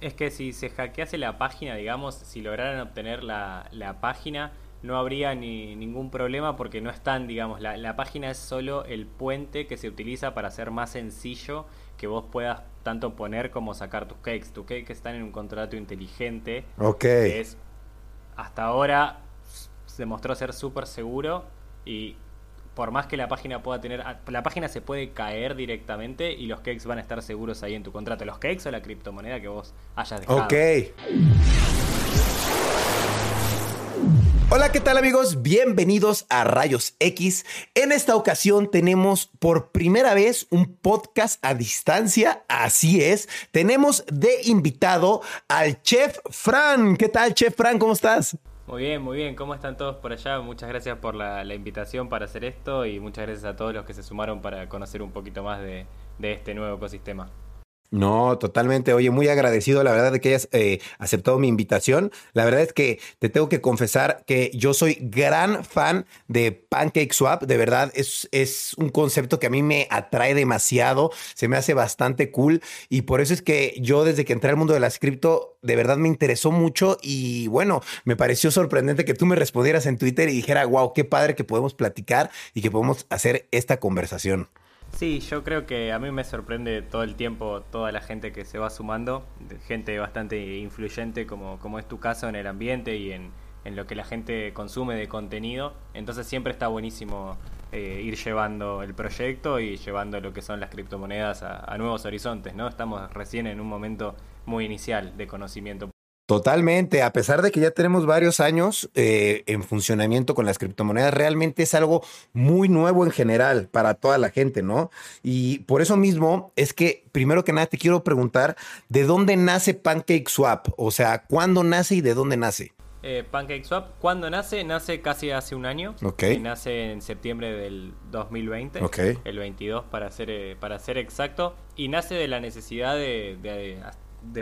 Es que si se hackease la página, digamos, si lograran obtener la, la página, no habría ni ningún problema porque no están, digamos, la, la, página es solo el puente que se utiliza para hacer más sencillo que vos puedas tanto poner como sacar tus cakes. Tus cakes están en un contrato inteligente. Ok. Que es, hasta ahora se demostró ser súper seguro y por más que la página pueda tener... La página se puede caer directamente y los cakes van a estar seguros ahí en tu contrato. Los cakes o la criptomoneda que vos hayas dejado. Ok. Hola, ¿qué tal amigos? Bienvenidos a Rayos X. En esta ocasión tenemos por primera vez un podcast a distancia. Así es, tenemos de invitado al chef Fran. ¿Qué tal, chef Fran? ¿Cómo estás? Muy bien, muy bien. ¿Cómo están todos por allá? Muchas gracias por la, la invitación para hacer esto y muchas gracias a todos los que se sumaron para conocer un poquito más de, de este nuevo ecosistema. No, totalmente. Oye, muy agradecido, la verdad, de que hayas eh, aceptado mi invitación. La verdad es que te tengo que confesar que yo soy gran fan de Pancake Swap. De verdad, es, es un concepto que a mí me atrae demasiado. Se me hace bastante cool. Y por eso es que yo, desde que entré al mundo de las cripto, de verdad me interesó mucho. Y bueno, me pareció sorprendente que tú me respondieras en Twitter y dijera, wow, qué padre que podemos platicar y que podemos hacer esta conversación. Sí, yo creo que a mí me sorprende todo el tiempo toda la gente que se va sumando, gente bastante influyente como, como es tu caso en el ambiente y en, en lo que la gente consume de contenido. Entonces siempre está buenísimo eh, ir llevando el proyecto y llevando lo que son las criptomonedas a, a nuevos horizontes, ¿no? Estamos recién en un momento muy inicial de conocimiento. Totalmente, a pesar de que ya tenemos varios años eh, en funcionamiento con las criptomonedas, realmente es algo muy nuevo en general para toda la gente, ¿no? Y por eso mismo es que, primero que nada, te quiero preguntar, ¿de dónde nace PancakeSwap? O sea, ¿cuándo nace y de dónde nace? Eh, PancakeSwap, ¿cuándo nace? Nace casi hace un año. Ok. Y nace en septiembre del 2020. Ok. El 22 para ser, eh, para ser exacto. Y nace de la necesidad de, de de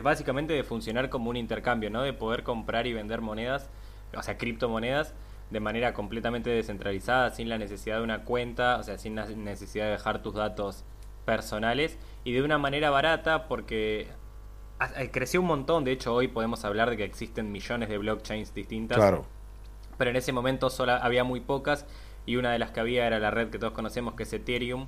básicamente de funcionar como un intercambio, ¿no? De poder comprar y vender monedas, o sea, criptomonedas, de manera completamente descentralizada, sin la necesidad de una cuenta, o sea, sin la necesidad de dejar tus datos personales y de una manera barata porque creció un montón, de hecho hoy podemos hablar de que existen millones de blockchains distintas. Claro. Pero en ese momento solo había muy pocas y una de las que había era la red que todos conocemos que es Ethereum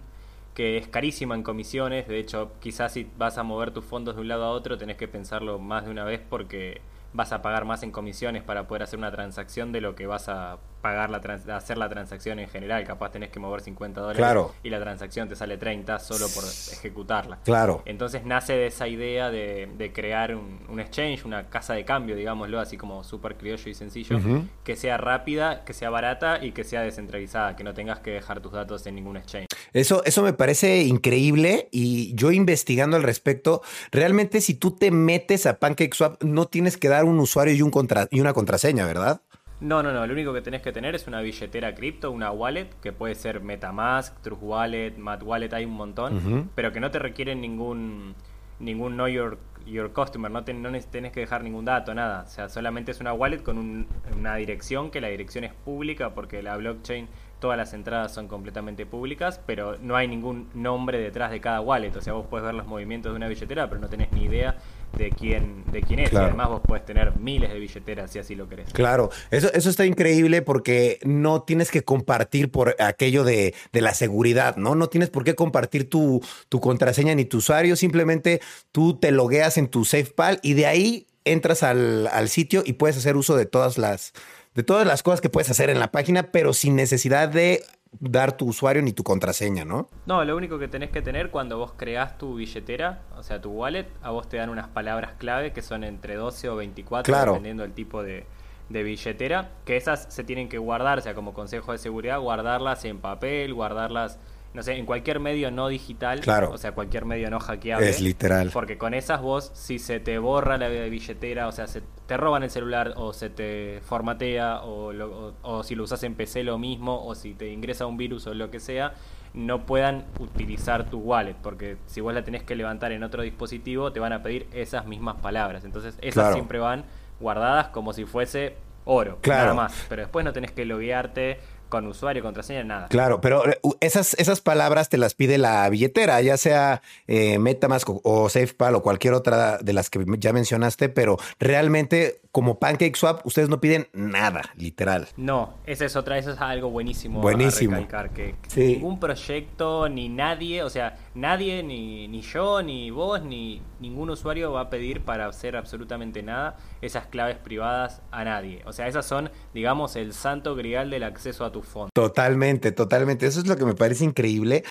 que es carísima en comisiones, de hecho quizás si vas a mover tus fondos de un lado a otro tenés que pensarlo más de una vez porque vas a pagar más en comisiones para poder hacer una transacción de lo que vas a pagar la trans hacer la transacción en general. Capaz tenés que mover 50 dólares claro. y la transacción te sale 30 solo por ejecutarla. Claro. Entonces nace de esa idea de, de crear un, un, exchange, una casa de cambio, digámoslo, así como súper criollo y sencillo, uh -huh. que sea rápida, que sea barata y que sea descentralizada, que no tengas que dejar tus datos en ningún exchange. Eso, eso me parece increíble y yo investigando al respecto, realmente si tú te metes a PancakeSwap no tienes que dar un usuario y, un contra y una contraseña, ¿verdad? No, no, no. Lo único que tenés que tener es una billetera cripto, una wallet, que puede ser MetaMask, Trust Wallet, Mat Wallet, hay un montón, uh -huh. pero que no te requieren ningún ningún Know Your, your Customer, no, te, no tenés que dejar ningún dato, nada. O sea, solamente es una wallet con un, una dirección, que la dirección es pública porque la blockchain, todas las entradas son completamente públicas, pero no hay ningún nombre detrás de cada wallet. O sea, vos puedes ver los movimientos de una billetera, pero no tenés ni idea de quién, de quién es. Claro. Y además vos puedes tener miles de billeteras si así lo querés. Claro, eso, eso está increíble porque no tienes que compartir por aquello de, de la seguridad, ¿no? No tienes por qué compartir tu, tu, contraseña ni tu usuario, simplemente tú te logueas en tu SafePal y de ahí entras al, al sitio y puedes hacer uso de todas las de todas las cosas que puedes hacer en la página, pero sin necesidad de dar tu usuario ni tu contraseña, ¿no? No, lo único que tenés que tener cuando vos creás tu billetera, o sea, tu wallet, a vos te dan unas palabras clave que son entre 12 o 24, claro. dependiendo del tipo de, de, billetera, que esas se tienen que guardar, o sea, como consejo de seguridad, guardarlas en papel, guardarlas no sé, en cualquier medio no digital, claro. o sea, cualquier medio no hackeable. Es literal. Porque con esas vos, si se te borra la billetera, o sea, se te roban el celular o se te formatea, o, lo, o, o, si lo usas en PC lo mismo, o si te ingresa un virus o lo que sea, no puedan utilizar tu wallet, porque si vos la tenés que levantar en otro dispositivo, te van a pedir esas mismas palabras. Entonces, esas claro. siempre van guardadas como si fuese oro, claro. nada más. Pero después no tenés que loguearte con usuario, contraseña, nada. Claro, pero eh, esas, esas palabras te las pide la billetera, ya sea eh, Metamask o, SafePal o cualquier otra de las que ya mencionaste, pero realmente como PancakeSwap ustedes no piden nada, literal. No, esa es otra, eso es algo buenísimo. Buenísimo. que ningún proyecto, ni nadie, o sea, nadie, ni, ni yo, ni vos, ni ningún usuario va a pedir para hacer absolutamente nada esas claves privadas a nadie. O sea, esas son, digamos, el santo grial del acceso a tu fondo. Totalmente, totalmente. Eso es lo que me parece increíble.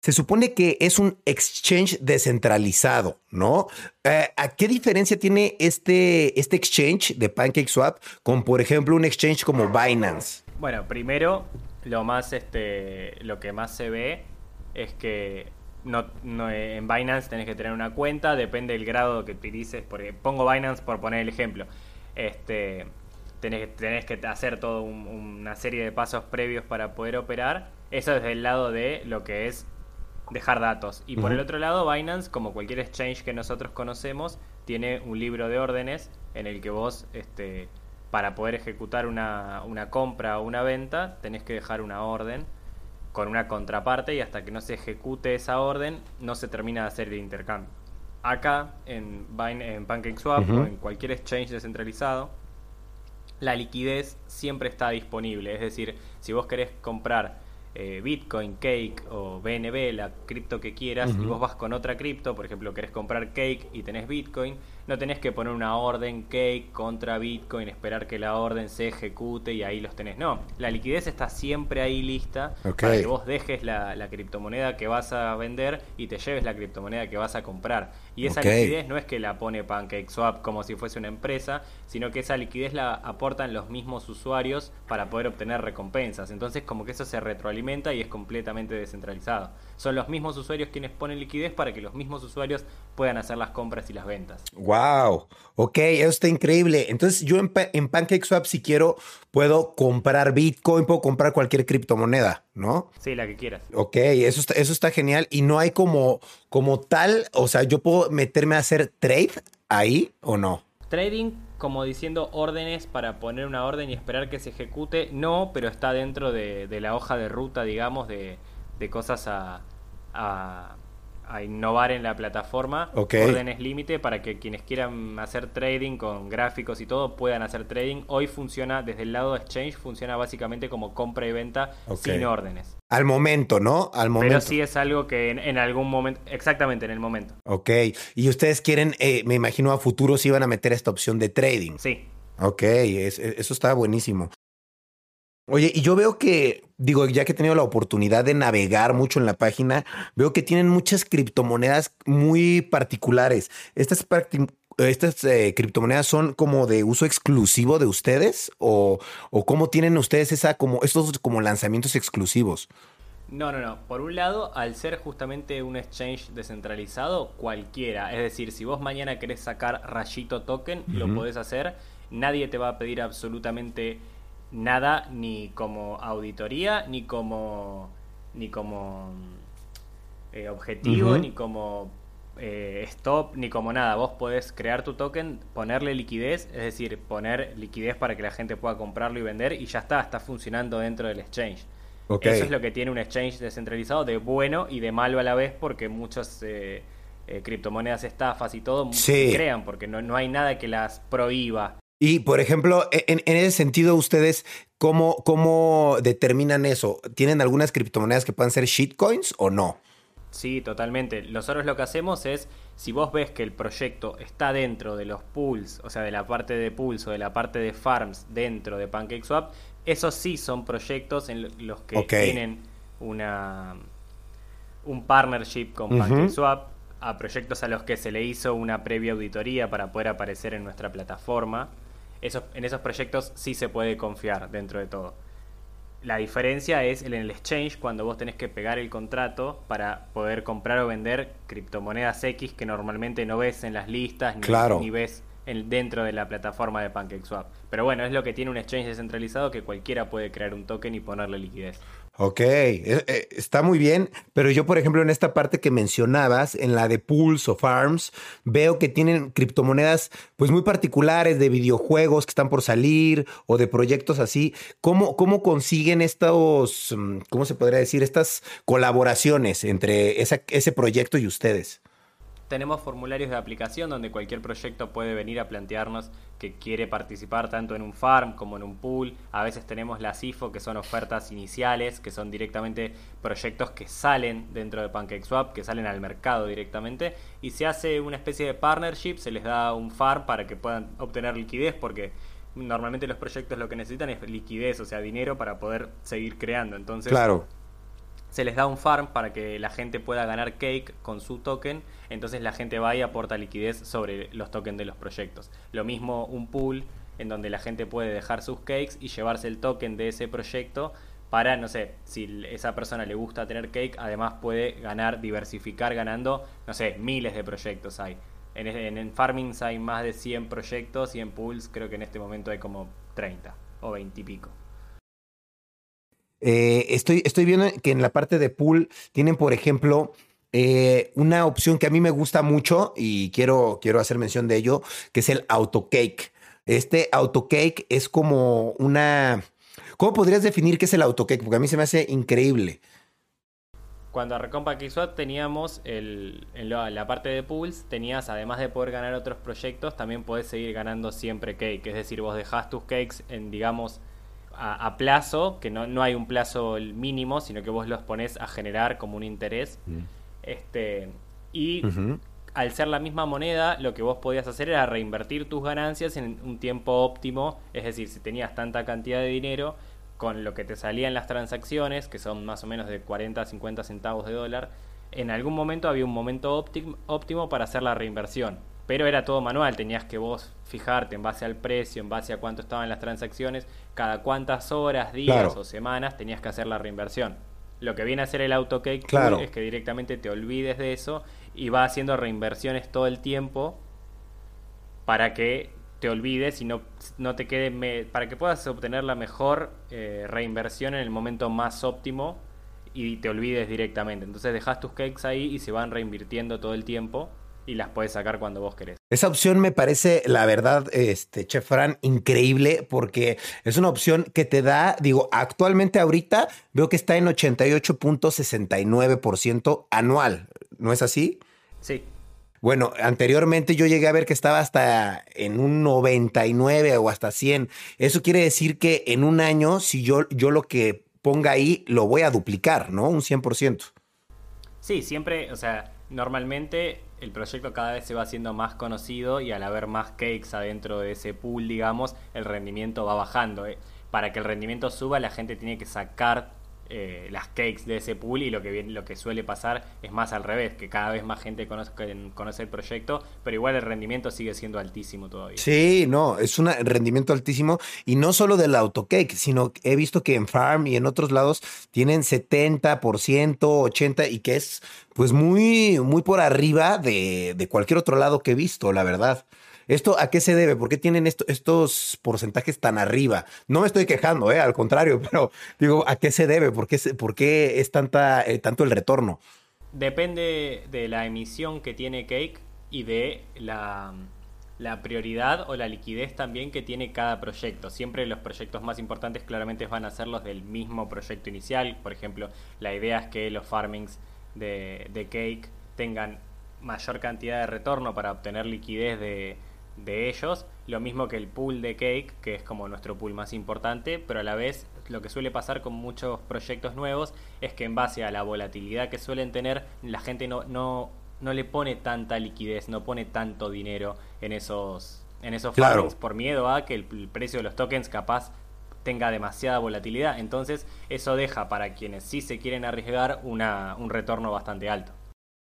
Se supone que es un exchange descentralizado, ¿no? Eh, ¿A qué diferencia tiene este, este exchange de PancakeSwap con, por ejemplo, un exchange como Binance? Bueno, primero, lo más, este, lo que más se ve es que no, en Binance tenés que tener una cuenta, depende del grado que utilices. Porque pongo Binance por poner el ejemplo. Este, tenés, tenés que hacer toda una serie de pasos previos para poder operar. Eso desde el lado de lo que es dejar datos. Y por el otro lado, Binance, como cualquier exchange que nosotros conocemos, tiene un libro de órdenes en el que vos, este, para poder ejecutar una, una compra o una venta, tenés que dejar una orden con una contraparte y hasta que no se ejecute esa orden, no se termina de hacer el intercambio. Acá, en, en PancakeSwap o en cualquier exchange descentralizado, la liquidez siempre está disponible. Es decir, si vos querés comprar eh, Bitcoin, Cake o BNB, la cripto que quieras, y vos vas con otra cripto, por ejemplo, querés comprar Cake y tenés Bitcoin, no tenés que poner una orden Cake contra Bitcoin, esperar que la orden se ejecute y ahí los tenés. No, la liquidez está siempre ahí lista para que vos dejes la, criptomoneda que vas a vender y te lleves la criptomoneda que vas a comprar. Y esa liquidez no es que la pone PancakeSwap como si fuese una empresa, sino que esa liquidez la aportan los mismos usuarios para poder obtener recompensas. Entonces como que eso se retroalimenta y es completamente descentralizado. Son los mismos usuarios quienes ponen liquidez para que los mismos usuarios puedan hacer las compras y las ventas. Wow, ok, eso está increíble. Entonces yo en, en PancakeSwap si quiero puedo comprar Bitcoin, puedo comprar cualquier criptomoneda, ¿no? Sí, la que quieras. Ok, eso está, eso está genial y no hay como, como tal, o sea, yo puedo meterme a hacer trade ahí o no. Trading como diciendo órdenes para poner una orden y esperar que se ejecute, no, pero está dentro de, la hoja de ruta, digamos, de, de cosas a, a, innovar en la plataforma. Órdenes límite para que quienes quieran hacer trading con gráficos y todo puedan hacer trading. Hoy funciona desde el lado de Exchange, funciona básicamente como compra y venta sin órdenes. Al momento, ¿no? Al momento. Pero sí es algo que en, algún momento, exactamente en el momento. Ok. Y ustedes quieren, eh, me imagino a futuro si van a meter esta opción de trading. Sí. Ok, eso está buenísimo. Oye, y yo veo que, digo, ya que he tenido la oportunidad de navegar mucho en la página, veo que tienen muchas criptomonedas muy particulares. Estas, estas eh, criptomonedas son como de uso exclusivo de ustedes o, o cómo tienen ustedes esa como estos como lanzamientos exclusivos. No, no, no. Por un lado, al ser justamente un exchange descentralizado, cualquiera. Es decir, si vos mañana querés sacar Rayito Token, lo podés hacer. Nadie te va a pedir absolutamente nada ni como auditoría, ni como, ni como eh, objetivo, ni como eh, stop, ni como nada. Vos podés crear tu token, ponerle liquidez, es decir, poner liquidez para que la gente pueda comprarlo y vender y ya está, está funcionando dentro del exchange. Eso es lo que tiene un exchange descentralizado de bueno y de malo a la vez porque muchas eh, criptomonedas estafas y todo se crean porque no, no hay nada que las prohíba. Y, por ejemplo, e, en, ese sentido, ustedes, ¿cómo, ¿cómo determinan eso? ¿Tienen algunas criptomonedas que puedan ser shitcoins o no? Sí, totalmente. Nosotros lo que hacemos es, si vos ves que el proyecto está dentro de los pools, o sea, de la parte de pools o de la parte de farms dentro de PancakeSwap, esos sí son proyectos en los que tienen una un partnership con PancakeSwap, a proyectos a los que se le hizo una previa auditoría para poder aparecer en nuestra plataforma en esos proyectos sí se puede confiar dentro de todo. La diferencia es en el exchange cuando vos tenés que pegar el contrato para poder comprar o vender criptomonedas X que normalmente no ves en las listas ni, ni ves dentro de la plataforma de PancakeSwap. Pero bueno, es lo que tiene un exchange descentralizado que cualquiera puede crear un token y ponerle liquidez. Ok, eh, eh, está muy bien, pero yo por ejemplo en esta parte que mencionabas, en la de pools o farms, veo que tienen criptomonedas pues muy particulares de videojuegos que están por salir o de proyectos así. ¿Cómo, cómo consiguen estos, mm, cómo se podría decir, estas colaboraciones entre ese proyecto y ustedes? Tenemos formularios de aplicación donde cualquier proyecto puede venir a plantearnos que quiere participar tanto en un farm como en un pool. A veces tenemos las IFO, que son ofertas iniciales, que son directamente proyectos que salen dentro de PancakeSwap, que salen al mercado directamente. Y se hace una especie de partnership, se les da un farm para que puedan obtener liquidez, porque normalmente los proyectos lo que necesitan es liquidez, o sea, dinero para poder seguir creando. Entonces, claro se les da un farm para que la gente pueda ganar cake con su token, entonces la gente va y aporta liquidez sobre los tokens de los proyectos. Lo mismo un pool en donde la gente puede dejar sus cakes y llevarse el token de ese proyecto para, no sé, si esa persona le gusta tener cake, además puede ganar, diversificar ganando, no sé, miles de proyectos hay. En, en, Farmings hay más de 100 proyectos y en pools creo que en este momento hay como 30 o 20 y pico. Estoy, estoy viendo que en la parte de pool tienen, por ejemplo, eh, una opción que a mí me gusta mucho y quiero, quiero hacer mención de ello, que es el autocake. Este autocake es como una... ¿Cómo podrías definir qué es el autocake? Porque a mí se me hace increíble. Cuando arrancó PancakeSwap teníamos el, en la parte de pools, tenías además de poder ganar otros proyectos, también podés seguir ganando siempre cake. Es decir, vos dejás tus cakes en, digamos, a, plazo, que no, no, hay un plazo mínimo, sino que vos los pones a generar como un interés. Mm. Este, y al ser la misma moneda, lo que vos podías hacer era reinvertir tus ganancias en un tiempo óptimo, es decir, si tenías tanta cantidad de dinero, con lo que te salía en las transacciones, que son más o menos de 40 a 50 centavos de dólar, en algún momento había un momento óptimo, óptimo para hacer la reinversión. Pero era todo manual, tenías que vos fijarte en base al precio, en base a cuánto estaban las transacciones, cada cuántas horas, días o semanas tenías que hacer la reinversión. Lo que viene a hacer el AutoCake es que directamente te olvides de eso y va haciendo reinversiones todo el tiempo para que te olvides y no, no te quede para que puedas obtener la mejor eh, reinversión en el momento más óptimo y te olvides directamente. Entonces dejas tus cakes ahí y se van reinvirtiendo todo el tiempo y las puedes sacar cuando vos querés. Esa opción me parece, la verdad, este, Chef Fran, increíble porque es una opción que te da, digo, actualmente ahorita veo que está en 88.69% anual, ¿no es así? Sí. Bueno, anteriormente yo llegué a ver que estaba hasta en un 99 o hasta 100. Eso quiere decir que en un año, si yo, yo lo que ponga ahí, lo voy a duplicar, ¿no? Un 100%. Sí, siempre, o sea, normalmente el proyecto cada vez se va haciendo más conocido y al haber más cakes adentro de ese pool, digamos, el rendimiento va bajando. Eh. Para que el rendimiento suba, la gente tiene que sacar eh, las cakes de ese pool y lo que, lo que suele pasar es más al revés, que cada vez más gente conoce, conoce el proyecto, pero igual el rendimiento sigue siendo altísimo todavía. Sí, no, es un rendimiento altísimo y no solo del autocake, sino he visto que en Farm y en otros lados tienen 70%, 80% y que es pues muy, muy por arriba de, de cualquier otro lado que he visto, la verdad. ¿Esto a qué se debe? ¿Por qué tienen estos porcentajes tan arriba? No me estoy quejando, ¿eh? al contrario, pero digo, ¿a qué se debe? ¿Por qué, por qué es tanta, eh, tanto el retorno? Depende de la emisión que tiene Cake y de la, la prioridad o la liquidez también que tiene cada proyecto. Siempre los proyectos más importantes claramente van a ser los del mismo proyecto inicial. Por ejemplo, la idea es que los farmings de, de Cake tengan mayor cantidad de retorno para obtener liquidez de, de ellos, lo mismo que el pool de Cake, que es como nuestro pool más importante, pero a la vez lo que suele pasar con muchos proyectos nuevos es que en base a la volatilidad que suelen tener, la gente no, no, no le pone tanta liquidez, no pone tanto dinero en esos, en esos por miedo a que el, precio de los tokens capaz tenga demasiada volatilidad. Entonces eso deja para quienes sí se quieren arriesgar una, un retorno bastante alto.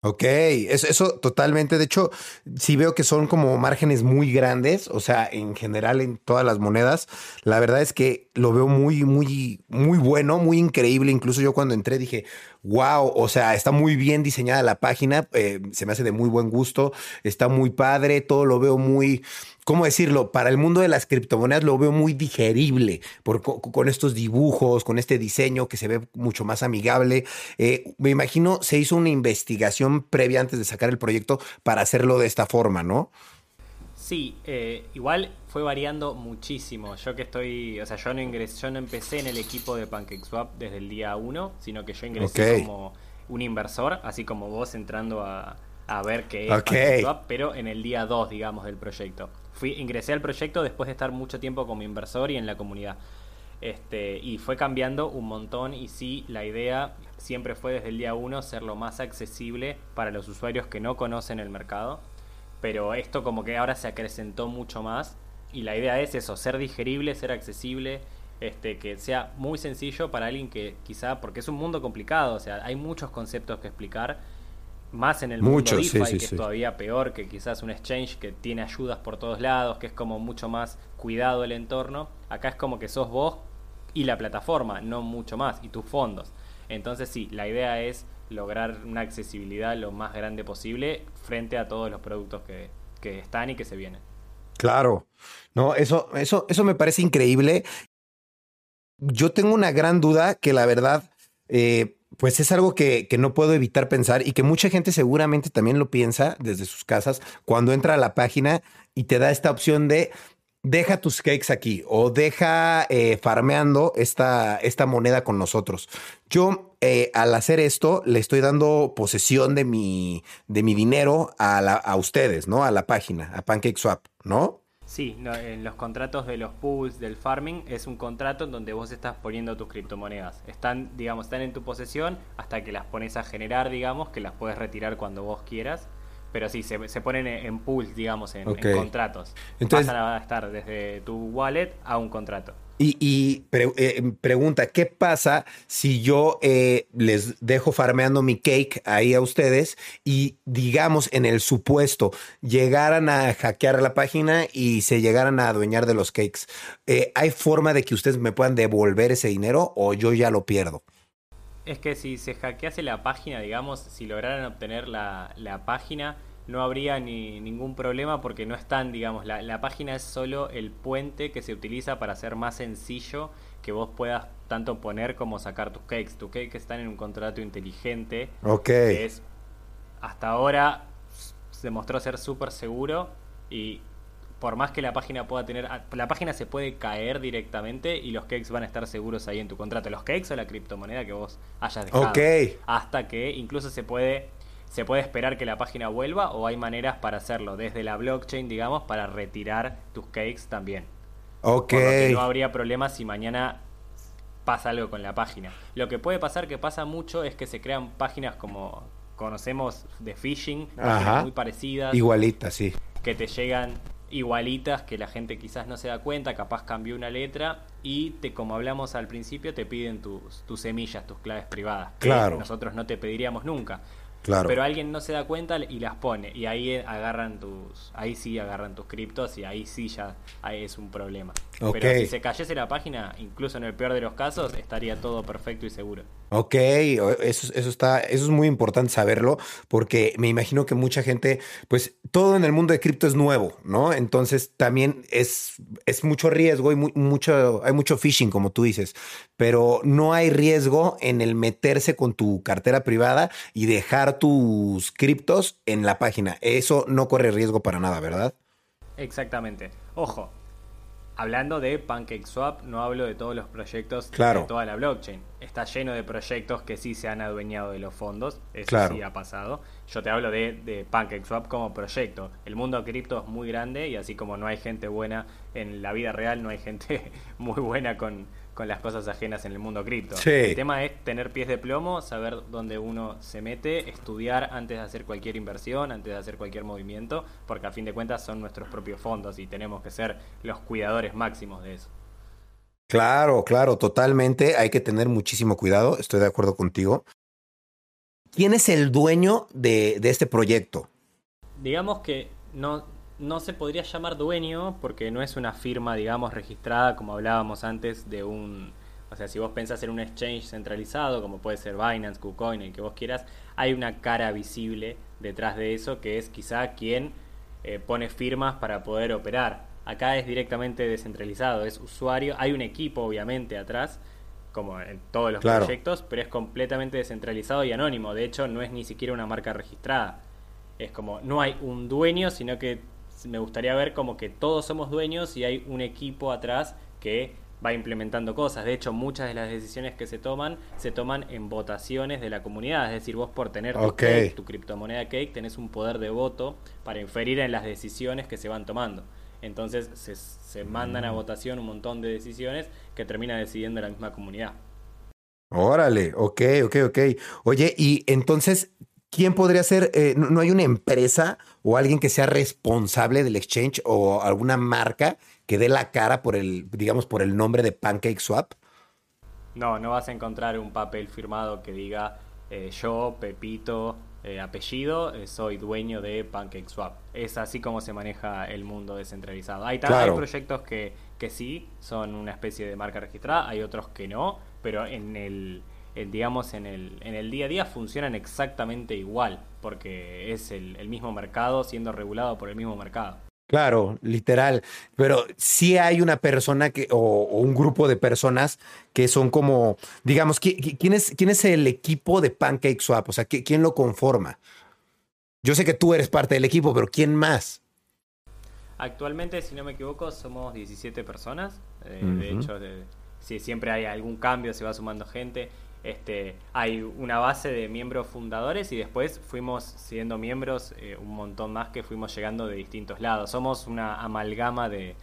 Ok, eso, eso, totalmente. De hecho, sí veo que son como márgenes muy grandes, o sea, en general en todas las monedas. La verdad es que lo veo muy, muy, muy bueno, muy increíble. Incluso yo cuando entré dije, wow, o sea, está muy bien diseñada la página, eh, se me hace de muy buen gusto, está muy padre, todo lo veo muy ¿cómo decirlo? Para el mundo de las criptomonedas lo veo muy digerible por, con estos dibujos, con este diseño que se ve mucho más amigable. Eh, me imagino se hizo una investigación previa antes de sacar el proyecto para hacerlo de esta forma, ¿no? Sí, eh, igual fue variando muchísimo. Yo que estoy, o sea, yo no ingresé, yo no empecé en el equipo de PancakeSwap desde el día 1, sino que yo ingresé como un inversor, así como vos entrando a, ver qué es PancakeSwap, pero en el día 2, digamos, del proyecto. Fui, ingresé al proyecto después de estar mucho tiempo como inversor y en la comunidad. Este, y fue cambiando un montón y sí, la idea siempre fue desde el día 1 ser lo más accesible para los usuarios que no conocen el mercado pero esto como que ahora se acrecentó mucho más y la idea es eso, ser digerible, ser accesible, este, que sea muy sencillo para alguien que quizá, porque es un mundo complicado, o sea, hay muchos conceptos que explicar, más en el mundo DeFi, que es todavía peor que quizás un exchange que tiene ayudas por todos lados, que es como mucho más cuidado el entorno, acá es como que sos vos y la plataforma, no mucho más, y tus fondos. Entonces sí, la idea es lograr una accesibilidad lo más grande posible frente a todos los productos que, están y que se vienen. Claro, no, eso, eso, eso me parece increíble. Yo tengo una gran duda que la verdad, eh, pues es algo que, que, no puedo evitar pensar y que mucha gente seguramente también lo piensa desde sus casas cuando entra a la página y te da esta opción de deja tus cakes aquí o deja eh, farmeando esta, esta moneda con nosotros. Yo eh, al hacer esto le estoy dando posesión de mi, de mi dinero a, a ustedes, ¿no? A la página, a PancakeSwap, ¿no? Sí, en los contratos de los pools del farming es un contrato en donde vos estás poniendo tus criptomonedas. Están, digamos, están en tu posesión hasta que las pones a generar, digamos, que las puedes retirar cuando vos quieras pero sí, se, se ponen en pools, digamos, en, contratos. Entonces, Pasan a estar desde tu wallet a un contrato. Y, eh, pregunta, ¿qué pasa si yo eh, les dejo farmeando mi cake ahí a ustedes y digamos en el supuesto llegaran a hackear la página y se llegaran a adueñar de los cakes? Eh, ¿Hay forma de que ustedes me puedan devolver ese dinero o yo ya lo pierdo? Es que si se hackease la página, digamos, si lograran obtener la página, no habría ni ningún problema porque no están, digamos, la, la, página es solo el puente que se utiliza para hacer más sencillo que vos puedas tanto poner como sacar tus cakes. Tus cakes están en un contrato inteligente. Ok. Que es, hasta ahora se mostró ser súper seguro y por más que la página pueda tener, la página se puede caer directamente y los cakes van a estar seguros ahí en tu contrato. Los cakes o la criptomoneda que vos hayas dejado. Ok. Hasta que incluso se puede se puede esperar que la página vuelva o hay maneras para hacerlo desde la blockchain, digamos, para retirar tus cakes también. Ok. no habría problema si mañana pasa algo con la página. Lo que puede pasar que pasa mucho es que se crean páginas como conocemos de phishing, muy parecidas. Igualitas, sí. Que te llegan igualitas que la gente quizás no se da cuenta, capaz cambió una letra y te, como hablamos al principio, te piden tus, tus semillas, tus claves privadas. claro. nosotros no te pediríamos nunca. Pero alguien no se da cuenta y las pone. Y ahí agarran tus. Ahí sí agarran tus criptos y ahí sí ya ahí es un problema. Pero si se cayese la página, incluso en el peor de los casos, estaría todo perfecto y seguro. Ok, eso, eso, está, eso es muy importante saberlo, porque me imagino que mucha gente, pues todo en el mundo de cripto es nuevo, ¿no? Entonces también es, es mucho riesgo y mucho, hay mucho phishing, como tú dices, pero no hay riesgo en el meterse con tu cartera privada y dejar tus criptos en la página. Eso no corre riesgo para nada, ¿verdad? Exactamente. Ojo, Hablando de PancakeSwap, no hablo de todos los proyectos de toda la blockchain. Está lleno de proyectos que sí se han adueñado de los fondos. Eso sí ha pasado. Yo te hablo de, de PancakeSwap como proyecto. El mundo cripto es muy grande y así como no hay gente buena en la vida real, no hay gente muy buena con, con las cosas ajenas en el mundo cripto. El tema es tener pies de plomo, saber dónde uno se mete, estudiar antes de hacer cualquier inversión, antes de hacer cualquier movimiento, porque a fin de cuentas son nuestros propios fondos y tenemos que ser los cuidadores máximos de eso. Claro, claro, totalmente. Hay que tener muchísimo cuidado, estoy de acuerdo contigo. ¿Quién es el dueño de, de este proyecto? Digamos que no, no se podría llamar dueño porque no es una firma, digamos, registrada como hablábamos antes de un... O sea, si vos pensás en un exchange centralizado, como puede ser Binance, KuCoin, el que vos quieras, hay una cara visible detrás de eso que es quizá quien eh, pone firmas para poder operar. Acá es directamente descentralizado, es usuario, hay un equipo obviamente atrás, como en todos los proyectos, pero es completamente descentralizado y anónimo. De hecho, no es ni siquiera una marca registrada. Es como, no hay un dueño, sino que me gustaría ver como que todos somos dueños y hay un equipo atrás que va implementando cosas. De hecho, muchas de las decisiones que se toman se toman en votaciones de la comunidad. Es decir, vos por tener tu, cake, tu criptomoneda cake tenés un poder de voto para inferir en las decisiones que se van tomando. Entonces se, se mandan a mm. votación un montón de decisiones que termina decidiendo la misma comunidad. Órale, ok, ok, ok. Oye, y entonces, ¿quién podría ser? Eh, ¿No hay una empresa o alguien que sea responsable del exchange o alguna marca que dé la cara por el, digamos, por el nombre de PancakeSwap? No, no vas a encontrar un papel firmado que diga eh, yo, Pepito, eh, apellido, eh, soy dueño de PancakeSwap. Es así como se maneja el mundo descentralizado. Hay, hay proyectos que, que sí son una especie de marca registrada, hay otros que no, pero en el, digamos en el, en el día a día funcionan exactamente igual, porque es el, el mismo mercado siendo regulado por el mismo mercado. Claro, literal. Pero sí hay una persona que, o, un grupo de personas que son como, digamos, ¿quién es, quién es el equipo de Pancake Swap? O sea, ¿quién lo conforma? Yo sé que tú eres parte del equipo, pero ¿quién más? Actualmente, si no me equivoco, somos 17 personas. Eh, de hecho, si siempre hay algún cambio, se va sumando gente. Este, hay una base de miembros fundadores y después fuimos siendo miembros eh, un montón más que fuimos llegando de distintos lados. Somos una amalgama de,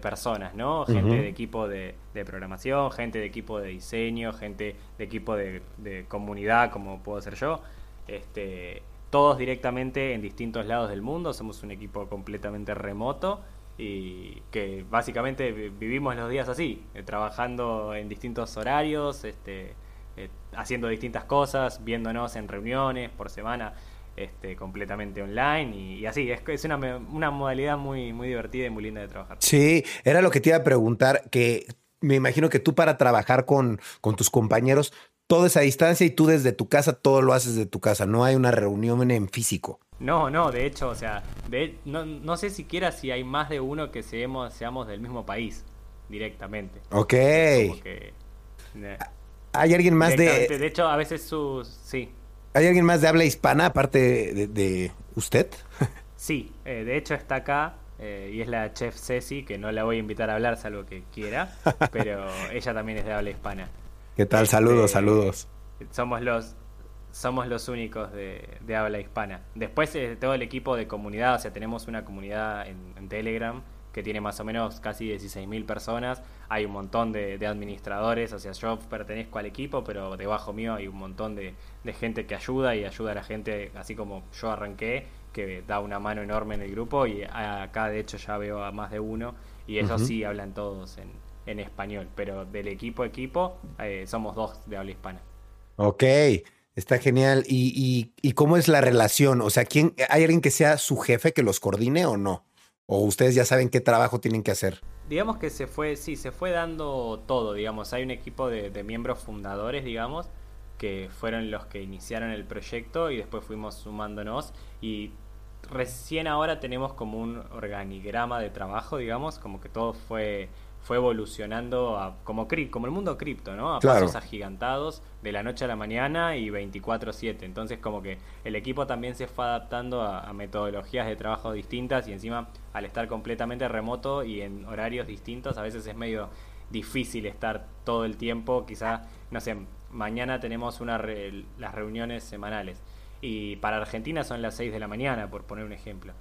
personas, ¿no? Gente de equipo de, programación, gente de equipo de diseño, gente de equipo de, comunidad, como puedo ser yo. Este, todos directamente en distintos lados del mundo. Somos un equipo completamente remoto y que básicamente vivimos los días así, eh, trabajando en distintos horarios, este, eh, haciendo distintas cosas, viéndonos en reuniones por semana, este, completamente online y, así. Es, es una, una, modalidad muy, muy divertida y muy linda de trabajar. Sí, era lo que te iba a preguntar, que me imagino que tú para trabajar con, con tus compañeros, todo es a distancia y tú desde tu casa todo lo haces de tu casa, no hay una reunión en físico. No, no, de hecho, o sea, no, no, sé siquiera si hay más de uno que seamos, seamos del mismo país directamente. Ok. ¿Hay alguien más de...? De hecho, a veces sus... Sí. ¿Hay alguien más de habla hispana aparte de, usted? Sí, eh, de hecho está acá eh, y es la chef Ceci, que no la voy a invitar a hablar salvo que quiera, pero ella también es de habla hispana. ¿Qué tal? saludos, este, saludos. Somos los somos los únicos de, habla hispana. Después eh, todo el equipo de comunidad, o sea, tenemos una comunidad en Telegram que tiene más o menos casi 16.000 personas. Hay un montón de, administradores, o sea, yo pertenezco al equipo, pero debajo mío hay un montón de, gente que ayuda y ayuda a la gente, así como yo arranqué, que da una mano enorme en el grupo y acá de hecho ya veo a más de uno y ellos sí hablan todos en, español, pero del equipo equipo eh, somos dos de habla hispana. Ok, está genial. ¿Y, y cómo es la relación? O sea, ¿quién, ¿hay alguien que sea su jefe que los coordine o no? ¿O ustedes ya saben qué trabajo tienen que hacer? Digamos que se fue, sí, se fue dando todo, digamos. Hay un equipo de, miembros fundadores, digamos, que fueron los que iniciaron el proyecto y después fuimos sumándonos. Y recién ahora tenemos como un organigrama de trabajo, digamos, como que todo fue fue evolucionando a, como, como el mundo cripto, ¿no? A pasos agigantados de la noche a la mañana y 24/7. Entonces como que el equipo también se fue adaptando a, metodologías de trabajo distintas y encima al estar completamente remoto y en horarios distintos a veces es medio difícil estar todo el tiempo. Quizá, no sé, mañana tenemos una las reuniones semanales y para Argentina son las 6 de la mañana, por poner un ejemplo.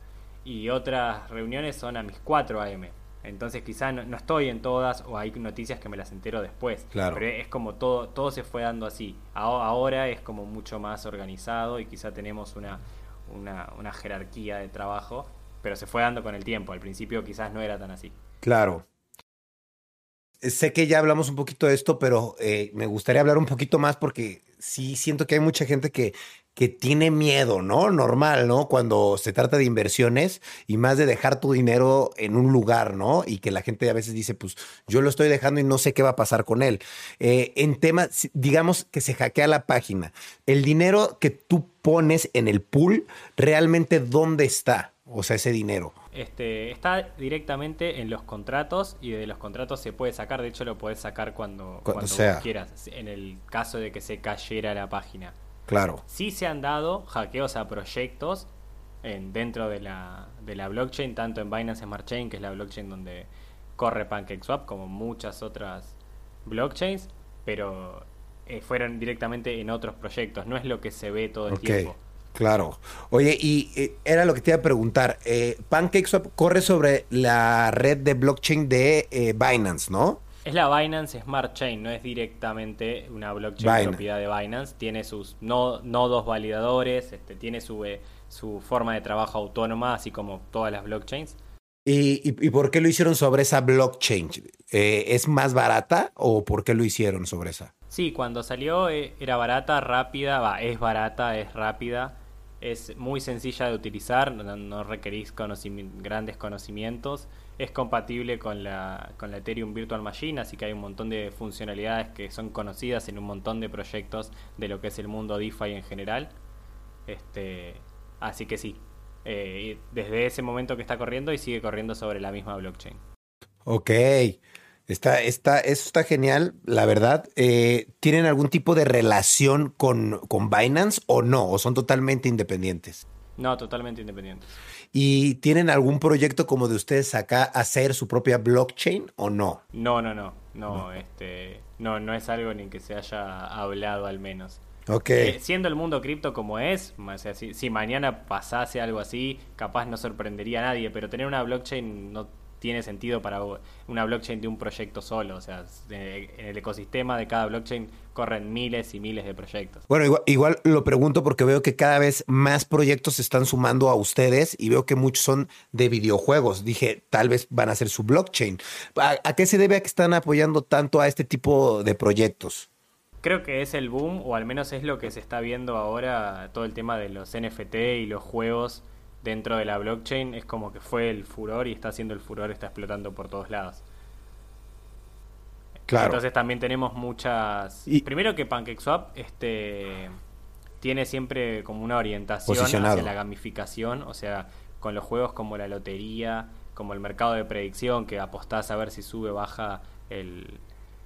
Y otras reuniones son a mis 4 a.m. Entonces quizá no, estoy en todas o hay noticias que me las entero después. Claro. Pero es como todo, todo se fue dando así. Ahora es como mucho más organizado y quizá tenemos una, una, una jerarquía de trabajo, pero se fue dando con el tiempo. Al principio quizás no era tan así. Claro. Sé que ya hablamos un poquito de esto, pero eh, me gustaría hablar un poquito más porque sí siento que hay mucha gente que que tiene miedo, ¿no? Normal, ¿no? Cuando se trata de inversiones y más de dejar tu dinero en un lugar, ¿no? Y que la gente a veces dice, pues yo lo estoy dejando y no sé qué va a pasar con él. Eh, en temas, digamos que se hackea la página, el dinero que tú pones en el pool, realmente dónde está. O sea, ese dinero. Este, está directamente en los contratos y de los contratos se puede sacar. De hecho, lo puedes sacar cuando, Cuando sea. quieras, en el caso de que se cayera la página. Claro. Sí se han dado hackeos a proyectos en, dentro de la, de la blockchain, tanto en Binance Smart Chain, que es la blockchain donde corre PancakeSwap, como muchas otras blockchains, pero eh, fueron directamente en otros proyectos. No es lo que se ve todo el Ok, tiempo. claro. Oye, y eh, era lo que te iba a preguntar. Eh, PancakeSwap corre sobre la red de blockchain de eh, Binance, ¿no? Es la Binance Smart Chain, no es directamente una blockchain Binance. propiedad de Binance. Tiene sus no- nodos validadores, este, tiene su, eh, su forma de trabajo autónoma, así como todas las blockchains. ¿Y, y- y por qué lo hicieron sobre esa blockchain? Eh, ¿Es más barata o por qué lo hicieron sobre esa? Sí, cuando salió eh, era barata, rápida, va, es barata, es rápida, es muy sencilla de utilizar, no, no requerís grandes conocimientos, es compatible con la, con la Ethereum Virtual Machine, así que hay un montón de funcionalidades que son conocidas en un montón de proyectos de lo que es el mundo DeFi en general. Este, así que sí, eh, desde ese momento que está corriendo y sigue corriendo sobre la misma blockchain. Ok. Está, está, eso está genial, la verdad. Eh, ¿Tienen algún tipo de relación con, con Binance o no? ¿O son totalmente independientes? No, totalmente independiente. ¿Y tienen algún proyecto como de ustedes acá hacer su propia blockchain o no? No, no, no, no, este, no, no es algo ni que se haya hablado al menos. Ok. Eh, siendo el mundo cripto como es, o sea, si, si mañana pasase algo así, capaz no sorprendería a nadie, pero tener una blockchain no tiene sentido para una blockchain de un proyecto solo, o sea, en el ecosistema de cada blockchain corren miles y miles de proyectos. Bueno, igual, igual lo pregunto porque veo que cada vez más proyectos se están sumando a ustedes y veo que muchos son de videojuegos. Dije, tal vez van a ser su blockchain. ¿A, a qué se debe a que están apoyando tanto a este tipo de proyectos? Creo que es el boom, o al menos es lo que se está viendo ahora, todo el tema de los NFT y los juegos dentro de la blockchain, es como que fue el furor y está haciendo el furor, está explotando por todos lados. Claro. Entonces también tenemos muchas... Y- Primero que PancakeSwap este, tiene siempre como una orientación Posicionado. hacia la gamificación, o sea, con los juegos como la lotería, como el mercado de predicción, que apostás a ver si sube o baja el,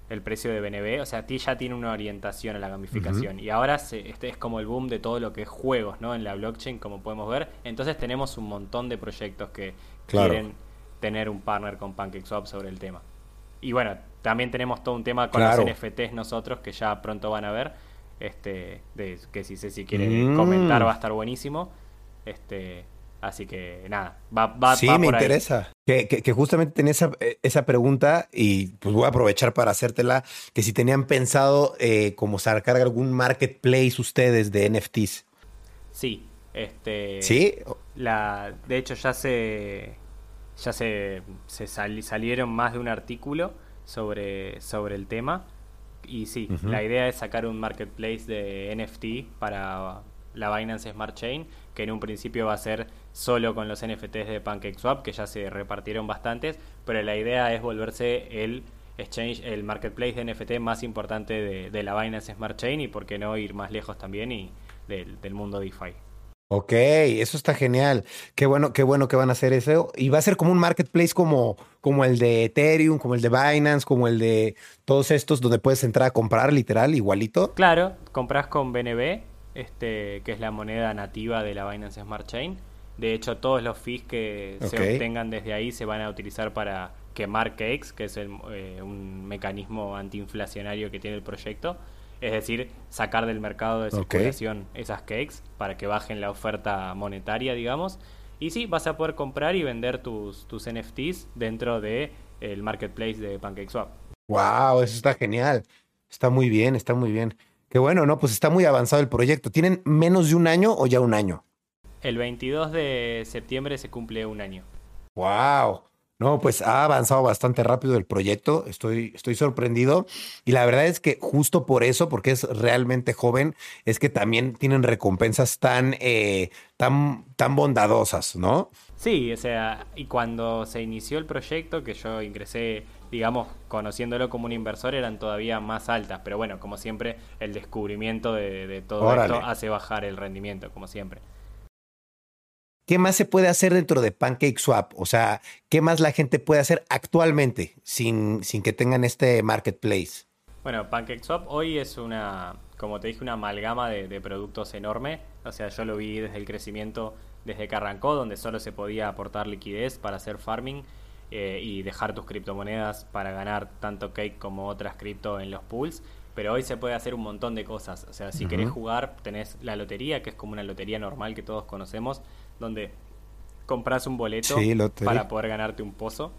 el precio de BNB, o sea, ya tiene una orientación a la gamificación. Y ahora se- este es como el boom de todo lo que es juegos, ¿no? En la blockchain, como podemos ver. Entonces tenemos un montón de proyectos que Claro. quieren tener un partner con PancakeSwap sobre el tema. Y bueno, también tenemos todo un tema con Claro. los NFTs nosotros, que ya pronto van a ver. Este, de, que si Ceci quiere Mm. comentar va a estar buenísimo. Este, así que nada, va, va, sí, va me por ahí. Que, que- que justamente tenía esa, eh, esa pregunta y pues voy a aprovechar para hacértela, que si tenían pensado eh, como sacar algún marketplace ustedes de NFTs. Sí, este, ¿Sí? La, de hecho ya se ya se, se sali- salieron más de un artículo sobre, sobre el tema y sí, la idea es sacar un marketplace de NFT para la Binance Smart Chain que en un principio va a ser solo con los NFTs de PancakeSwap que ya se repartieron bastantes, pero la idea es volverse el exchange, el marketplace de NFT más importante de, de la Binance Smart Chain y por qué no ir más lejos también y del, del mundo DeFi. Ok, eso está genial. Qué bueno, qué bueno que van a hacer eso. Y va a ser como un marketplace como, como el de Ethereum, como el de Binance, como el de todos estos, donde puedes entrar a comprar literal, igualito. Claro, compras con BNB, este, que es la moneda nativa de la Binance Smart Chain. De hecho, todos los fees que se obtengan desde ahí se van a utilizar para quemar cakes, que es el, eh, un mecanismo antiinflacionario que tiene el proyecto. Es decir, sacar del mercado de circulación esas cakes para que bajen la oferta monetaria, digamos. Y sí, vas a poder comprar y vender tus, tus NFTs dentro de el marketplace de PancakeSwap. Wow, eso está genial. Está muy bien, está muy bien. Qué bueno, ¿no? Pues está muy avanzado el proyecto. ¿Tienen menos de un año o ya un año? El 22 de septiembre se cumple un año. Wow. No, pues ha avanzado bastante rápido el proyecto. Estoy, estoy sorprendido. Y la verdad es que justo por eso, porque es realmente joven, es que también tienen recompensas tan, eh, tan, tan bondadosas, ¿no? Sí, o sea, y cuando se inició el proyecto, que yo ingresé, digamos, conociéndolo como un inversor, eran todavía más altas. Pero bueno, como siempre, el descubrimiento de, de todo Órale. esto hace bajar el rendimiento, como siempre. ¿qué más se puede hacer dentro de PancakeSwap? O sea, ¿qué más la gente puede hacer actualmente sin, sin que tengan este marketplace? Bueno, PancakeSwap hoy es una, como te dije, una amalgama de, productos enorme. O sea, yo lo vi desde el crecimiento, desde que arrancó, donde solo se podía aportar liquidez para hacer farming eh, y dejar tus criptomonedas para ganar tanto Cake como otras cripto en los pools. Pero hoy se puede hacer un montón de cosas. O sea, si querés jugar, tenés la lotería, que es como una lotería normal que todos conocemos, donde compras un boleto para poder ganarte un pozo.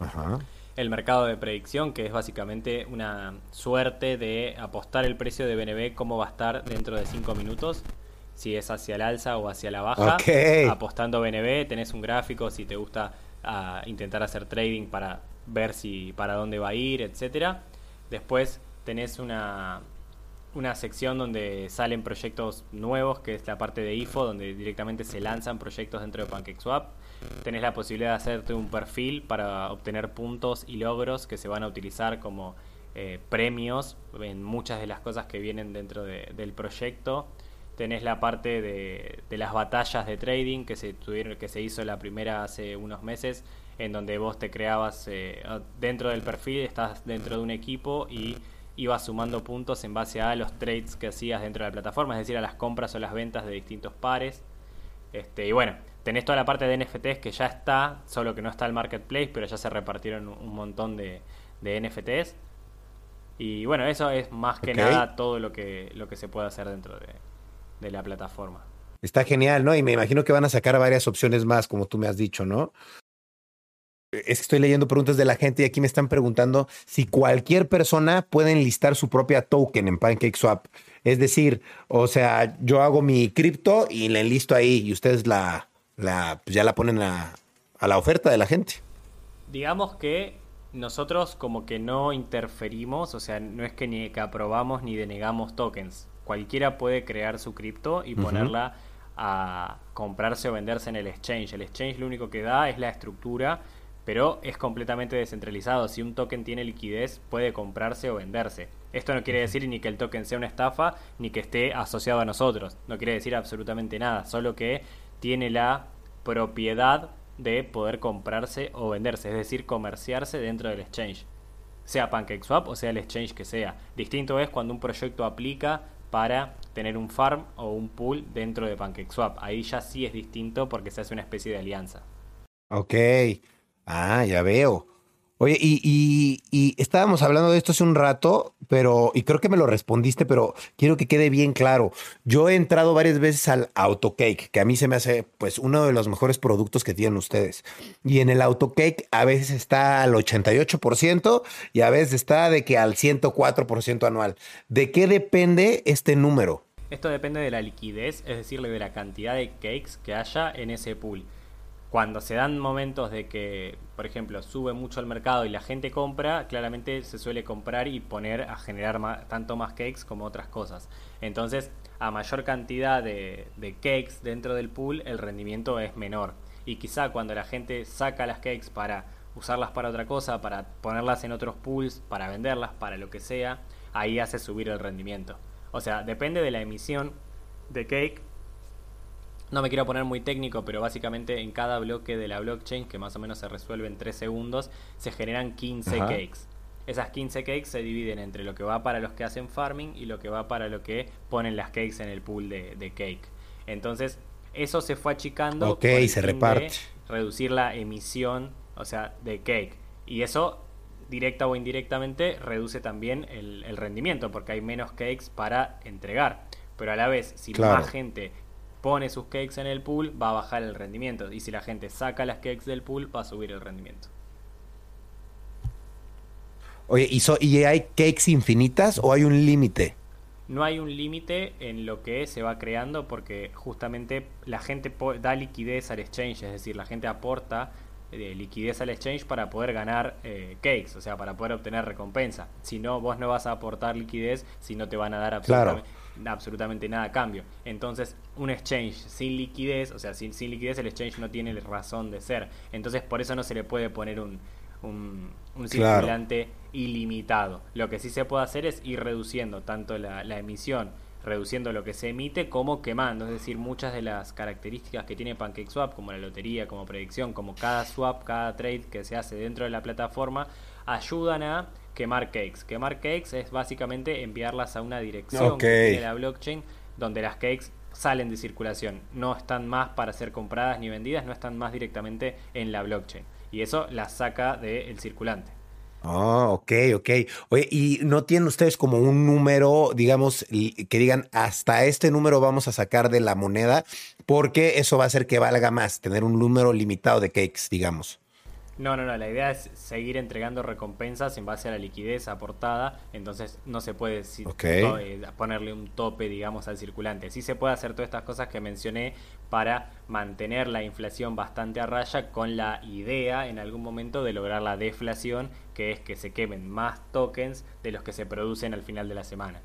Ajá el mercado de predicción, que es básicamente una suerte de apostar el precio de BNB, cómo va a estar dentro de 5 minutos, si es hacia el alza o hacia la baja. Apostando BNB, tenés un gráfico, si te gusta ah, intentar hacer trading para ver si para dónde va a ir, etcétera. Después tenés una, una sección donde salen proyectos nuevos, que es la parte de IFO, donde directamente se lanzan proyectos dentro de PancakeSwap tenés la posibilidad de hacerte un perfil para obtener puntos y logros que se van a utilizar como eh, premios en muchas de las cosas que vienen dentro del proyecto. Tenés la parte de, las batallas de trading que se, tuvieron, que se hizo la primera hace unos meses, en donde vos te creabas eh, dentro del perfil, estás dentro de un equipo y ibas sumando puntos en base a los trades que hacías dentro de la plataforma, es decir, a las compras o las ventas de distintos pares. Este, y bueno, tenés toda la parte de NFTs que ya está, solo que no está el marketplace, pero ya se repartieron un montón de, NFTs. Y bueno, eso es más que nada todo lo que, lo que se puede hacer dentro de, la plataforma. Está genial, ¿no? Y me imagino que van a sacar varias opciones más, como tú me has dicho, ¿no? Es que estoy leyendo preguntas de la gente y aquí me están preguntando si cualquier persona puede enlistar su propia token en PancakeSwap. Es decir, o sea, yo hago mi cripto y la enlisto ahí y ustedes la, la, pues ya la ponen a, a la oferta de la gente. Digamos que nosotros como que no interferimos, o sea, no es que ni que aprobamos ni denegamos tokens. Cualquiera puede crear su cripto y ponerla a comprarse o venderse en el exchange. El exchange lo único que da es la estructura, pero es completamente descentralizado. Si un token tiene liquidez, puede comprarse o venderse. Esto no quiere decir ni que el token sea una estafa, ni que esté asociado a nosotros. No quiere decir absolutamente nada, solo que tiene la propiedad de poder comprarse o venderse, es decir, comerciarse dentro del exchange. Sea PancakeSwap o sea el exchange que sea. Distinto es cuando un proyecto aplica para tener un farm o un pool dentro de PancakeSwap. Ahí ya sí es distinto porque se hace una especie de alianza. Ok. Ah, ya veo. Oye, y, y, estábamos hablando de esto hace un rato, pero, y creo que me lo respondiste, pero quiero que quede bien claro. Yo he entrado varias veces al AutoCake, que a mí se me hace, pues, uno de los mejores productos que tienen ustedes. Y en el AutoCake a veces está al 88% y a veces está de que al 104% anual. ¿De qué depende este número? Esto depende de la liquidez, es decir, de la cantidad de cakes que haya en ese pool cuando se dan momentos de que, por ejemplo, sube mucho el mercado y la gente compra, claramente se suele comprar y poner a generar tanto más cakes como otras cosas. Entonces, a mayor cantidad de, cakes dentro del pool, el rendimiento es menor. Y quizá cuando la gente saca las cakes para usarlas para otra cosa, para ponerlas en otros pools, para venderlas, para lo que sea, ahí hace subir el rendimiento. O sea, depende de la emisión de cake no me quiero poner muy técnico, pero básicamente en cada bloque de la blockchain, que más o menos se resuelve en 3 segundos, se generan 15 cakes. Esas 15 cakes se dividen entre lo que va para los que hacen farming y lo que va para lo que ponen las cakes en el pool de, cake. Entonces, eso se fue achicando. Ok, se reparte. reducir la emisión, o sea, de cake. Y eso, directa o indirectamente, reduce también el, rendimiento, porque hay menos cakes para entregar. Pero a la vez, si más gente pone sus cakes en el pool, va a bajar el rendimiento. Y si la gente saca las cakes del pool, va a subir el rendimiento. Oye, ¿y, ¿y hay cakes infinitas o hay un límite? No hay un límite en lo que se va creando porque justamente la gente da liquidez al exchange, es decir, la gente aporta eh, liquidez al exchange para poder ganar eh, cakes, o sea, para poder obtener recompensa. Si no, vos no vas a aportar liquidez si no te van a dar absolutamente, absolutamente nada a cambio. Entonces, un exchange sin liquidez, o sea, sin, sin liquidez el exchange no tiene razón de ser. Entonces, por eso no se le puede poner un, un, circulante ilimitado. Lo que sí se puede hacer es ir reduciendo tanto la, emisión reduciendo lo que se emite como quemando. Es decir, muchas de las características que tiene PancakeSwap, como la lotería, como predicción, como cada swap, cada trade que se hace dentro de la plataforma, ayudan a quemar cakes. Quemar cakes es básicamente enviarlas a una dirección que tiene la blockchain donde las cakes salen de circulación. No están más para ser compradas ni vendidas, no están más directamente en la blockchain. Y eso las saca del circulante. Ah, ok, ok. Oye, ¿y no tienen ustedes como un número, digamos, que digan hasta este número vamos a sacar de la moneda? Porque eso va a hacer que valga más, tener un número limitado de cakes, digamos. No, no, no, la idea es seguir entregando recompensas en base a la liquidez aportada, entonces no se puede eh, ponerle un tope, digamos, al circulante. Sí se puede hacer todas estas cosas que mencioné para mantener la inflación bastante a raya con la idea en algún momento de lograr la deflación, que es que se quemen más tokens de los que se producen al final de la semana.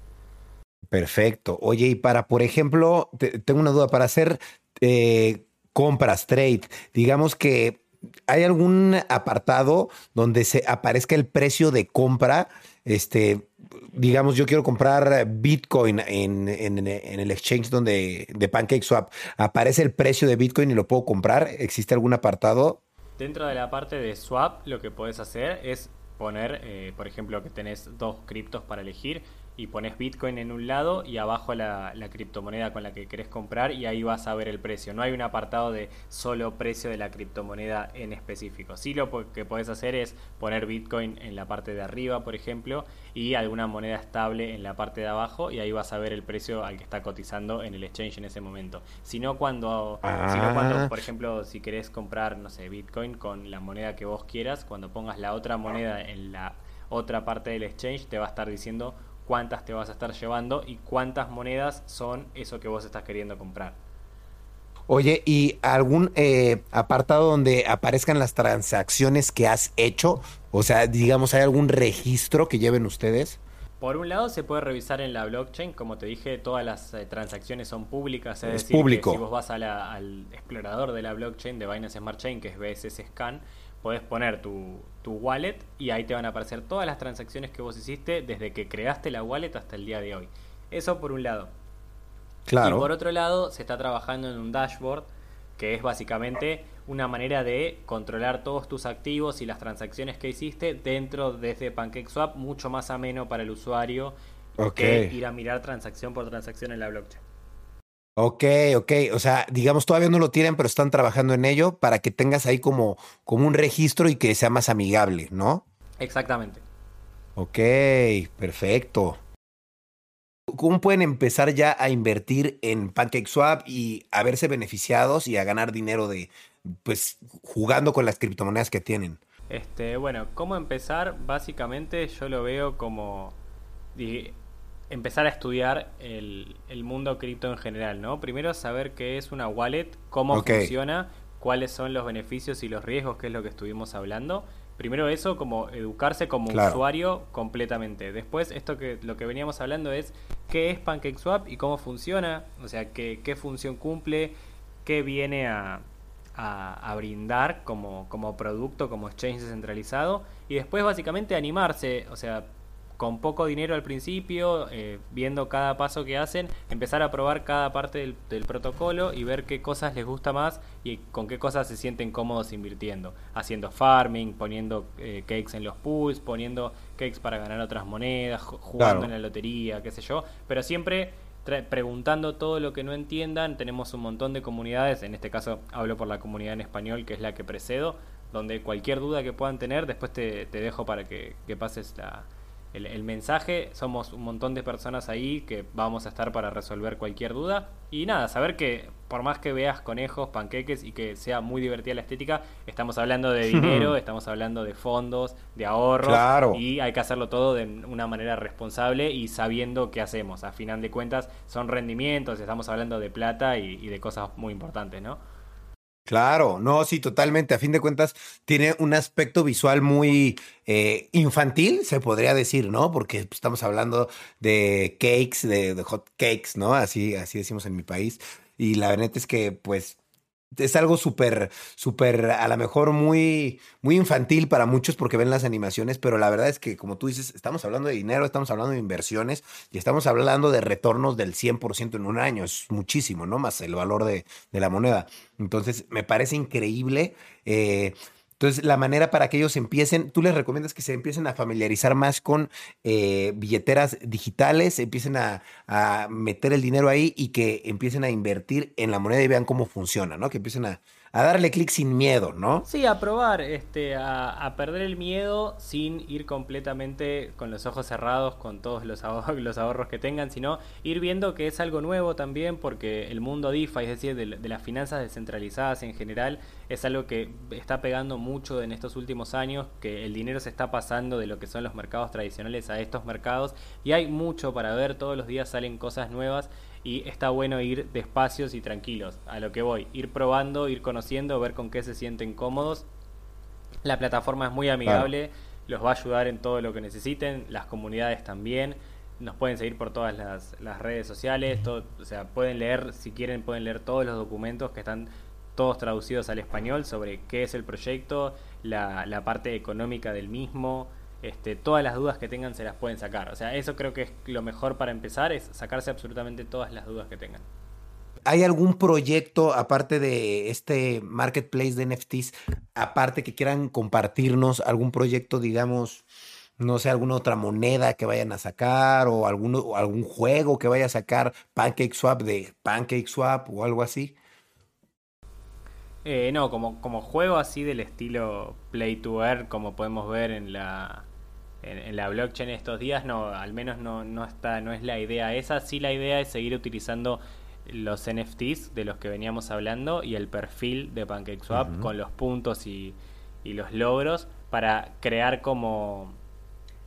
Perfecto. Oye, y para, por ejemplo, tengo una duda, para hacer eh, compras, trade, digamos que ¿Hay algún apartado donde se aparezca el precio de compra? Este, digamos, yo quiero comprar Bitcoin en, el exchange donde de PancakeSwap. ¿Aparece el precio de Bitcoin y lo puedo comprar? ¿Existe algún apartado? Dentro de la parte de swap, lo que puedes hacer es poner, eh, por ejemplo, que tenés dos criptos para elegir y pones Bitcoin en un lado y abajo la, criptomoneda con la que querés comprar y ahí vas a ver el precio. No hay un apartado de solo precio de la criptomoneda en específico. Sí lo que podés hacer es poner Bitcoin en la parte de arriba, por ejemplo, y alguna moneda estable en la parte de abajo y ahí vas a ver el precio al que está cotizando en el exchange en ese momento. Si no cuando, cuando ah. por ejemplo, si querés comprar, no sé, Bitcoin con la moneda que vos quieras, cuando pongas la otra moneda en la otra parte del exchange te va a estar diciendo cuántas te vas a estar llevando y cuántas monedas son eso que vos estás queriendo comprar. Oye, ¿y algún eh, apartado donde aparezcan las transacciones que has hecho? O sea, digamos, ¿hay algún registro que lleven ustedes? Por un lado, se puede revisar en la blockchain. Como te dije, todas las eh, transacciones son públicas. Es, decir, público. si vos vas al explorador de la blockchain de Binance Smart Chain, que es BSS Scan, podés poner tu, wallet y ahí te van a aparecer todas las transacciones que vos hiciste desde que creaste la wallet hasta el día de hoy. Eso por un lado. Claro. Y por otro lado, se está trabajando en un dashboard que es básicamente una manera de controlar todos tus activos y las transacciones que hiciste dentro de este PancakeSwap, mucho más ameno para el usuario que ir a mirar transacción por transacción en la blockchain. Ok, ok. O sea, digamos, todavía no lo tienen, pero están trabajando en ello para que tengas ahí como, como un registro y que sea más amigable, ¿no? Exactamente. Ok, perfecto. ¿Cómo pueden empezar ya a invertir en PancakeSwap y a verse beneficiados y a ganar dinero de, pues, jugando con las criptomonedas que tienen? Este, bueno, ¿cómo empezar? Básicamente yo lo veo como empezar a estudiar el, mundo cripto en general, ¿no? Primero saber qué es una wallet, cómo funciona, cuáles son los beneficios y los riesgos, que es lo que estuvimos hablando. Primero eso, como educarse como usuario completamente. Después, esto que lo que veníamos hablando es qué es PancakeSwap y cómo funciona, o sea, qué, qué función cumple, qué viene a, a, brindar como, como producto, como exchange descentralizado. Y después, básicamente, animarse, o sea, con poco dinero al principio, eh, viendo cada paso que hacen, empezar a probar cada parte del, protocolo y ver qué cosas les gusta más y con qué cosas se sienten cómodos invirtiendo. Haciendo farming, poniendo eh, cakes en los pools, poniendo cakes para ganar otras monedas, jugando en la lotería, qué sé yo. Pero siempre preguntando todo lo que no entiendan. Tenemos un montón de comunidades, en este caso hablo por la comunidad en español, que es la que precedo, donde cualquier duda que puedan tener, después te, dejo para que pases la el, mensaje. Somos un montón de personas ahí que vamos a estar para resolver cualquier duda. Y nada, saber que por más que veas conejos, panqueques y que sea muy divertida la estética, estamos hablando de dinero, estamos hablando de fondos, de ahorros. Y hay que hacerlo todo de una manera responsable y sabiendo qué hacemos. A final de cuentas, son rendimientos, estamos hablando de plata y, y de cosas muy importantes, ¿no? Claro, no, sí, totalmente. A fin de cuentas, tiene un aspecto visual muy eh, infantil, se podría decir, ¿no? Porque estamos hablando de cakes, de, hot cakes, ¿no? Así, así decimos en mi país. Y la verdad es que, pues, es algo súper, súper, a lo mejor muy, muy infantil para muchos porque ven las animaciones, pero la verdad es que, como tú dices, estamos hablando de dinero, estamos hablando de inversiones y estamos hablando de retornos del 100% en un año. Es muchísimo, ¿no? Más el valor de, de la moneda. Entonces, me parece increíble. Eh, entonces, la manera para que ellos empiecen, tú les recomiendas que se empiecen a familiarizar más con eh, billeteras digitales, empiecen a, a, meter el dinero ahí y que empiecen a invertir en la moneda y vean cómo funciona, ¿no? Que empiecen a, a darle clic sin miedo, ¿no? Sí, a probar, este, a, perder el miedo sin ir completamente con los ojos cerrados con todos los ahorros, los ahorros que tengan, sino ir viendo que es algo nuevo también, porque el mundo DeFi, es decir, de, de las finanzas descentralizadas en general, es algo que está pegando mucho en estos últimos años, que el dinero se está pasando de lo que son los mercados tradicionales a estos mercados, y hay mucho para ver, todos los días salen cosas nuevas y está bueno ir despacios y tranquilos, a lo que voy, ir probando, ir conociendo, ver con qué se sienten cómodos. La plataforma es muy amigable, claro. los va a ayudar en todo lo que necesiten, las comunidades también. Nos pueden seguir por todas las, las redes sociales, todo, o sea, pueden leer, si quieren, pueden leer todos los documentos que están todos traducidos al español sobre qué es el proyecto, la, la parte económica del mismo, este, todas las dudas que tengan se las pueden sacar. O sea, eso creo que es lo mejor para empezar, es sacarse absolutamente todas las dudas que tengan. ¿Hay algún proyecto, aparte de este marketplace de NFTs, aparte que quieran compartirnos, algún proyecto, digamos, no sé, alguna otra moneda que vayan a sacar o algún, o algún juego que vaya a sacar PancakeSwap de PancakeSwap o algo así? Eh, no, como, como juego así del estilo Play to Earn, como podemos ver en la, en, en, la blockchain estos días, no, al menos no, no, está, no es la idea esa. Sí la idea es seguir utilizando los NFTs de los que veníamos hablando y el perfil de PancakeSwap uh -huh. con los puntos y, y, los logros para crear como,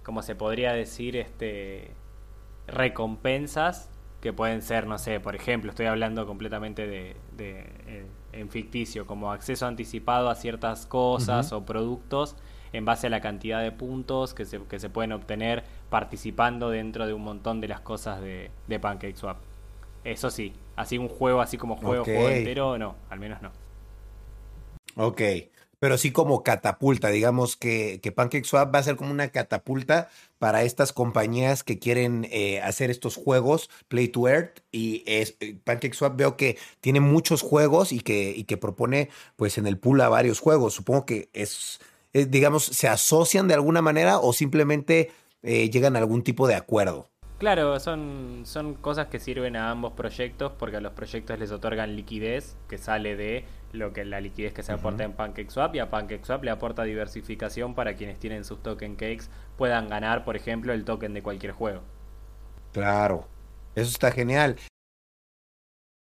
como se podría decir, este recompensas que pueden ser, no sé, por ejemplo, estoy hablando completamente de, de eh, en ficticio, como acceso anticipado a ciertas cosas uh -huh. o productos en base a la cantidad de puntos que se, que se pueden obtener participando dentro de un montón de las cosas de, de PancakeSwap. Eso sí, así un juego así como juego, okay. juego entero, no, al menos no. Ok, pero sí como catapulta, digamos que, que PancakeSwap va a ser como una catapulta para estas compañías que quieren eh, hacer estos juegos Play to Earth y es, eh, PancakeSwap veo que tiene muchos juegos y que, y que propone pues en el pool a varios juegos. Supongo que es, es digamos, se asocian de alguna manera o simplemente eh, llegan a algún tipo de acuerdo. Claro, son, son cosas que sirven a ambos proyectos porque a los proyectos les otorgan liquidez que sale de lo que la liquidez que se aporta uh -huh. en PancakeSwap y a PancakeSwap le aporta diversificación para quienes tienen sus token cakes puedan ganar, por ejemplo, el token de cualquier juego. Claro, eso está genial.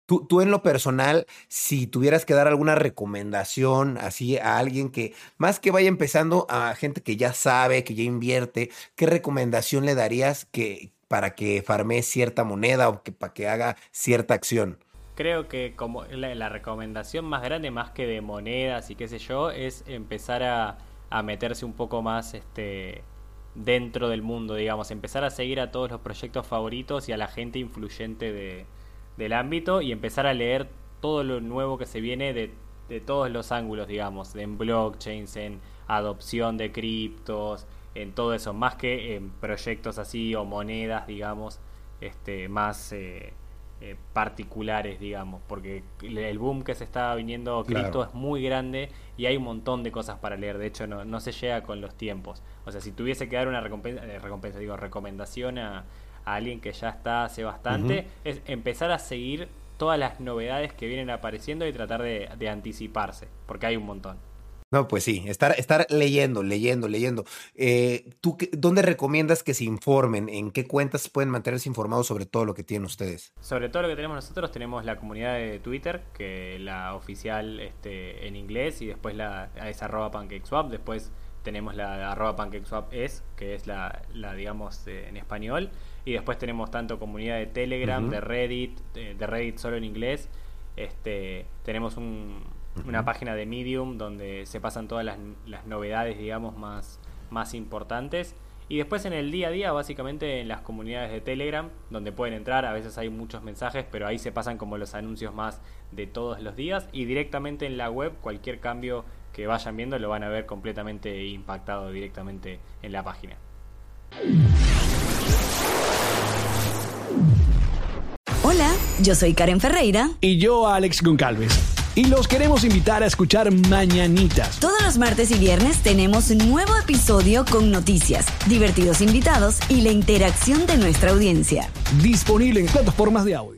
Tú, tú, en lo personal, si tuvieras que dar alguna recomendación así a alguien que, más que vaya empezando, a gente que ya sabe, que ya invierte, ¿qué recomendación le darías que, para que farmee cierta moneda o que, para que haga cierta acción? Creo que como la, la, recomendación más grande, más que de monedas y qué sé yo, es empezar a, a meterse un poco más este, dentro del mundo, digamos, empezar a seguir a todos los proyectos favoritos y a la gente influyente de, del ámbito y empezar a leer todo lo nuevo que se viene de, de todos los ángulos, digamos, en blockchains, en adopción de criptos, en todo eso, más que en proyectos así o monedas, digamos, este, más eh, eh, particulares, digamos, porque el boom que se está viniendo cripto claro. es muy grande y hay un montón de cosas para leer, de hecho no, no se llega con los tiempos. O sea, si tuviese que dar una recompensa, eh, recompensa digo, recomendación a, a, alguien que ya está hace bastante, uh -huh. es empezar a seguir todas las novedades que vienen apareciendo y tratar de, de anticiparse, porque hay un montón. No, pues sí, estar, estar leyendo, leyendo, leyendo. Eh, ¿Tú qué, dónde recomiendas que se informen? ¿En qué cuentas pueden mantenerse informados sobre todo lo que tienen ustedes? Sobre todo lo que tenemos nosotros, tenemos la comunidad de Twitter, que la oficial este, en inglés, y después la es arroba pancakeswap, después tenemos la arroba pancakeswap es, que es la, la digamos, eh, en español, y después tenemos tanto comunidad de Telegram, uh -huh. de Reddit, de, de Reddit solo en inglés, este, tenemos un una página de Medium donde se pasan todas las, las novedades, digamos, más, más importantes. Y después en el día a día, básicamente en las comunidades de Telegram, donde pueden entrar, a veces hay muchos mensajes, pero ahí se pasan como los anuncios más de todos los días. Y directamente en la web, cualquier cambio que vayan viendo lo van a ver completamente impactado directamente en la página. Hola, yo soy Karen Ferreira. Y yo, Alex Goncalves. Y los queremos invitar a escuchar Mañanitas. Todos los martes y viernes tenemos un nuevo episodio con noticias, divertidos invitados y la interacción de nuestra audiencia. Disponible en plataformas de audio.